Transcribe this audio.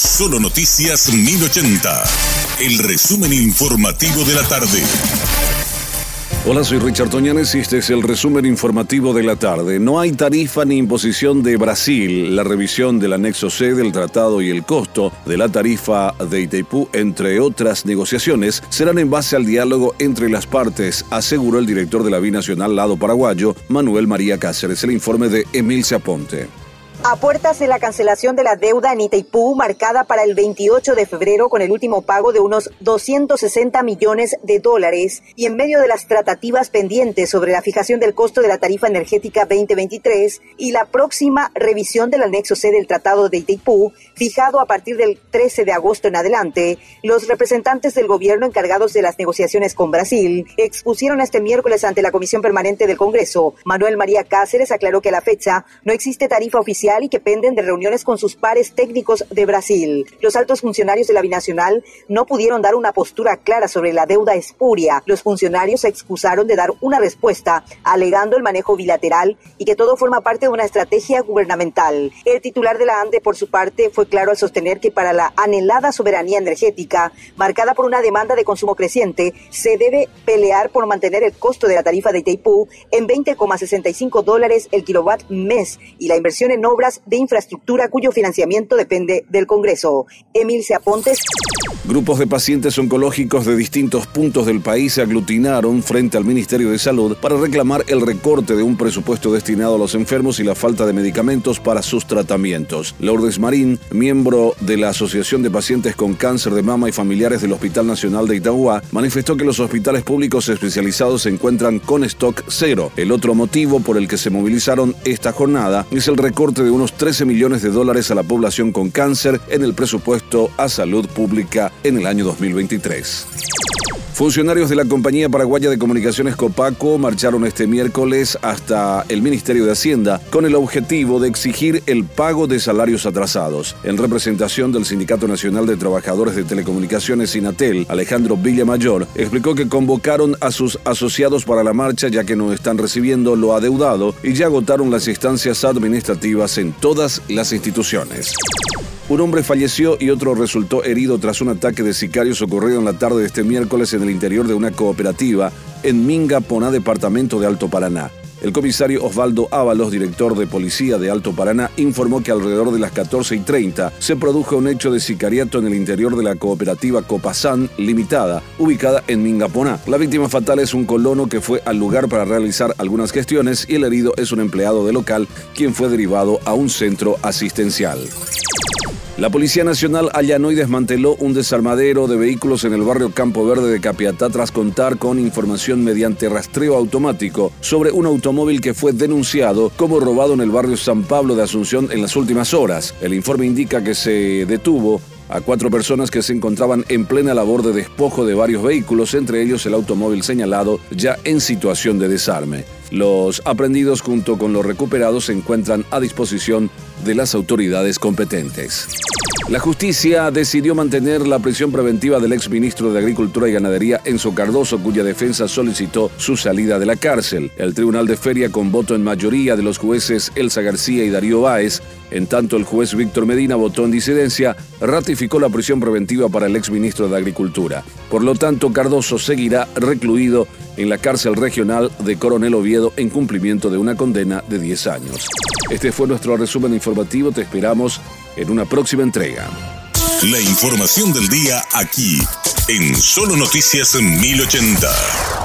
Solo Noticias 1080. El resumen informativo de la tarde. Hola, soy Richard Toñanes y este es el resumen informativo de la tarde. No hay tarifa ni imposición de Brasil. La revisión del anexo C del tratado y el costo de la tarifa de Itaipú, entre otras negociaciones, serán en base al diálogo entre las partes, aseguró el director de la Binacional Lado Paraguayo, Manuel María Cáceres. El informe de Emil Aponte. A puertas de la cancelación de la deuda en Itaipú, marcada para el 28 de febrero con el último pago de unos 260 millones de dólares, y en medio de las tratativas pendientes sobre la fijación del costo de la tarifa energética 2023 y la próxima revisión del anexo C del Tratado de Itaipú, fijado a partir del 13 de agosto en adelante, los representantes del gobierno encargados de las negociaciones con Brasil expusieron este miércoles ante la Comisión Permanente del Congreso. Manuel María Cáceres aclaró que a la fecha no existe tarifa oficial y que penden de reuniones con sus pares técnicos de Brasil. Los altos funcionarios de la binacional no pudieron dar una postura clara sobre la deuda espuria. Los funcionarios se excusaron de dar una respuesta, alegando el manejo bilateral y que todo forma parte de una estrategia gubernamental. El titular de la ANDE, por su parte, fue claro al sostener que para la anhelada soberanía energética, marcada por una demanda de consumo creciente, se debe pelear por mantener el costo de la tarifa de Itaipú en 20,65 dólares el kilowatt mes y la inversión en de infraestructura cuyo financiamiento depende del Congreso. Emil Apontes. Grupos de pacientes oncológicos de distintos puntos del país se aglutinaron frente al Ministerio de Salud para reclamar el recorte de un presupuesto destinado a los enfermos y la falta de medicamentos para sus tratamientos. Lourdes Marín, miembro de la Asociación de Pacientes con Cáncer de Mama y Familiares del Hospital Nacional de Itagua, manifestó que los hospitales públicos especializados se encuentran con stock cero. El otro motivo por el que se movilizaron esta jornada es el recorte de unos 13 millones de dólares a la población con cáncer en el presupuesto a salud pública en el año 2023. Funcionarios de la Compañía Paraguaya de Comunicaciones Copaco marcharon este miércoles hasta el Ministerio de Hacienda con el objetivo de exigir el pago de salarios atrasados. En representación del Sindicato Nacional de Trabajadores de Telecomunicaciones Sinatel, Alejandro Villamayor explicó que convocaron a sus asociados para la marcha ya que no están recibiendo lo adeudado y ya agotaron las instancias administrativas en todas las instituciones. Un hombre falleció y otro resultó herido tras un ataque de sicarios ocurrido en la tarde de este miércoles en el interior de una cooperativa en Minga, Poná, departamento de Alto Paraná. El comisario Osvaldo Ábalos, director de policía de Alto Paraná, informó que alrededor de las 14 y 30 se produjo un hecho de sicariato en el interior de la cooperativa Copasán Limitada, ubicada en Mingaponá. La víctima fatal es un colono que fue al lugar para realizar algunas gestiones y el herido es un empleado de local quien fue derivado a un centro asistencial. La Policía Nacional allanó y desmanteló un desarmadero de vehículos en el barrio Campo Verde de Capiatá tras contar con información mediante rastreo automático sobre un automóvil que fue denunciado como robado en el barrio San Pablo de Asunción en las últimas horas. El informe indica que se detuvo a cuatro personas que se encontraban en plena labor de despojo de varios vehículos, entre ellos el automóvil señalado ya en situación de desarme. Los aprendidos junto con los recuperados se encuentran a disposición de las autoridades competentes. La justicia decidió mantener la prisión preventiva del exministro de Agricultura y Ganadería Enzo Cardoso, cuya defensa solicitó su salida de la cárcel. El Tribunal de Feria, con voto en mayoría de los jueces Elsa García y Darío Báez, en tanto el juez Víctor Medina votó en disidencia, ratificó la prisión preventiva para el exministro de Agricultura. Por lo tanto, Cardoso seguirá recluido en la cárcel regional de Coronel Oviedo en cumplimiento de una condena de 10 años. Este fue nuestro resumen informativo. Te esperamos en una próxima entrega. La información del día aquí, en Solo Noticias 1080.